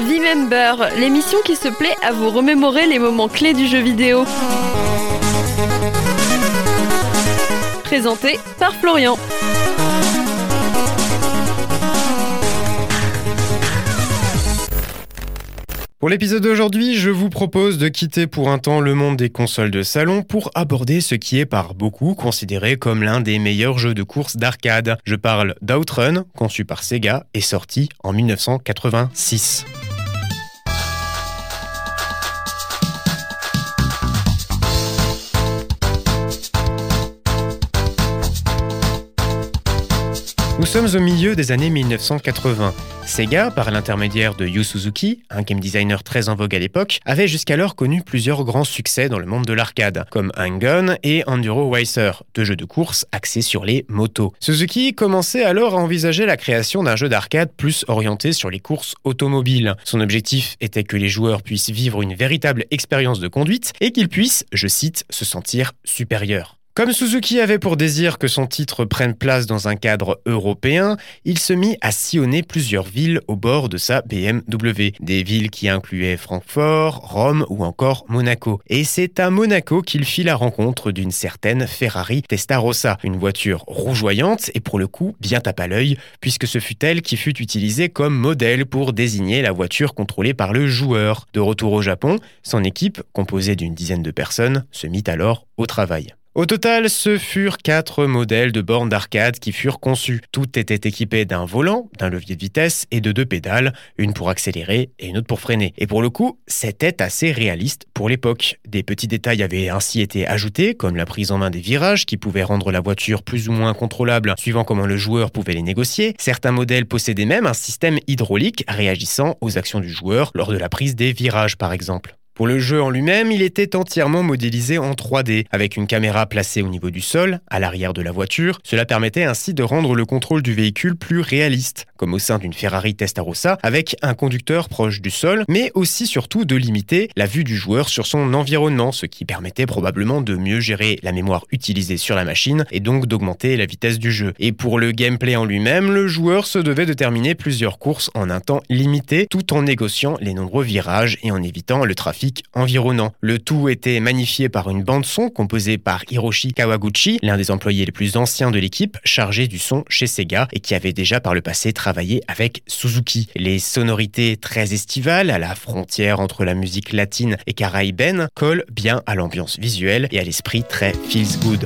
V-Member, l'émission qui se plaît à vous remémorer les moments clés du jeu vidéo. Présenté par Florian. Pour l'épisode d'aujourd'hui, je vous propose de quitter pour un temps le monde des consoles de salon pour aborder ce qui est par beaucoup considéré comme l'un des meilleurs jeux de course d'arcade. Je parle d'Outrun, conçu par Sega et sorti en 1986. Nous sommes au milieu des années 1980. Sega, par l'intermédiaire de Yu Suzuki, un game designer très en vogue à l'époque, avait jusqu'alors connu plusieurs grands succès dans le monde de l'arcade, comme Hang-On et Enduro Racer, deux jeux de course axés sur les motos. Suzuki commençait alors à envisager la création d'un jeu d'arcade plus orienté sur les courses automobiles. Son objectif était que les joueurs puissent vivre une véritable expérience de conduite et qu'ils puissent, je cite, se sentir supérieurs. Comme Suzuki avait pour désir que son titre prenne place dans un cadre européen, il se mit à sillonner plusieurs villes au bord de sa BMW. Des villes qui incluaient Francfort, Rome ou encore Monaco. Et c'est à Monaco qu'il fit la rencontre d'une certaine Ferrari Testarossa, une voiture rougeoyante et pour le coup bien tape à l'œil, puisque ce fut elle qui fut utilisée comme modèle pour désigner la voiture contrôlée par le joueur. De retour au Japon, son équipe, composée d'une dizaine de personnes, se mit alors au travail. Au total, ce furent quatre modèles de bornes d'arcade qui furent conçus. Tout était équipé d'un volant, d'un levier de vitesse et de deux pédales, une pour accélérer et une autre pour freiner. Et pour le coup, c'était assez réaliste pour l'époque. Des petits détails avaient ainsi été ajoutés, comme la prise en main des virages qui pouvaient rendre la voiture plus ou moins contrôlable suivant comment le joueur pouvait les négocier. Certains modèles possédaient même un système hydraulique réagissant aux actions du joueur lors de la prise des virages par exemple. Pour le jeu en lui-même, il était entièrement modélisé en 3D, avec une caméra placée au niveau du sol, à l'arrière de la voiture. Cela permettait ainsi de rendre le contrôle du véhicule plus réaliste, comme au sein d'une Ferrari Testarossa, avec un conducteur proche du sol, mais aussi surtout de limiter la vue du joueur sur son environnement, ce qui permettait probablement de mieux gérer la mémoire utilisée sur la machine et donc d'augmenter la vitesse du jeu. Et pour le gameplay en lui-même, le joueur se devait de terminer plusieurs courses en un temps limité, tout en négociant les nombreux virages et en évitant le trafic environnant. Le tout était magnifié par une bande-son composée par Hiroshi Kawaguchi, l'un des employés les plus anciens de l'équipe, chargé du son chez Sega et qui avait déjà par le passé travaillé avec Suzuki. Les sonorités très estivales, à la frontière entre la musique latine et caraïbaine, collent bien à l'ambiance visuelle et à l'esprit très feels good.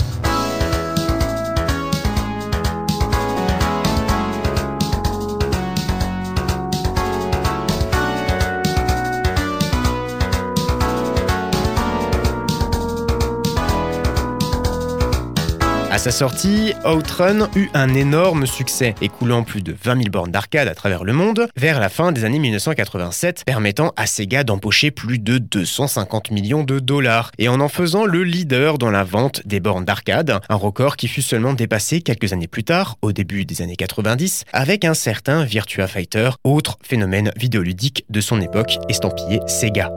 À sa sortie, Outrun eut un énorme succès, écoulant plus de 20 000 bornes d'arcade à travers le monde vers la fin des années 1987, permettant à Sega d'empocher plus de 250 millions de dollars et en en faisant le leader dans la vente des bornes d'arcade, un record qui fut seulement dépassé quelques années plus tard, au début des années 90, avec un certain Virtua Fighter, autre phénomène vidéoludique de son époque estampillé Sega.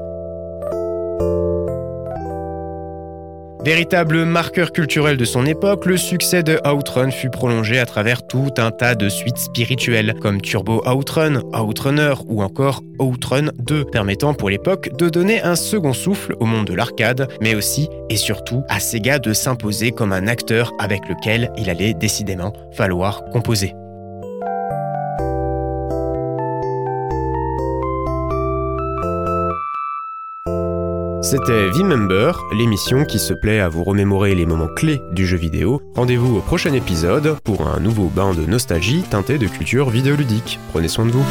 Véritable marqueur culturel de son époque, le succès de Outrun fut prolongé à travers tout un tas de suites spirituelles, comme Turbo Outrun, Outrunner ou encore Outrun 2, permettant pour l'époque de donner un second souffle au monde de l'arcade, mais aussi et surtout à Sega de s'imposer comme un acteur avec lequel il allait décidément falloir composer. C'était V-Member, l'émission qui se plaît à vous remémorer les moments clés du jeu vidéo. Rendez-vous au prochain épisode pour un nouveau bain de nostalgie teinté de culture vidéoludique. Prenez soin de vous.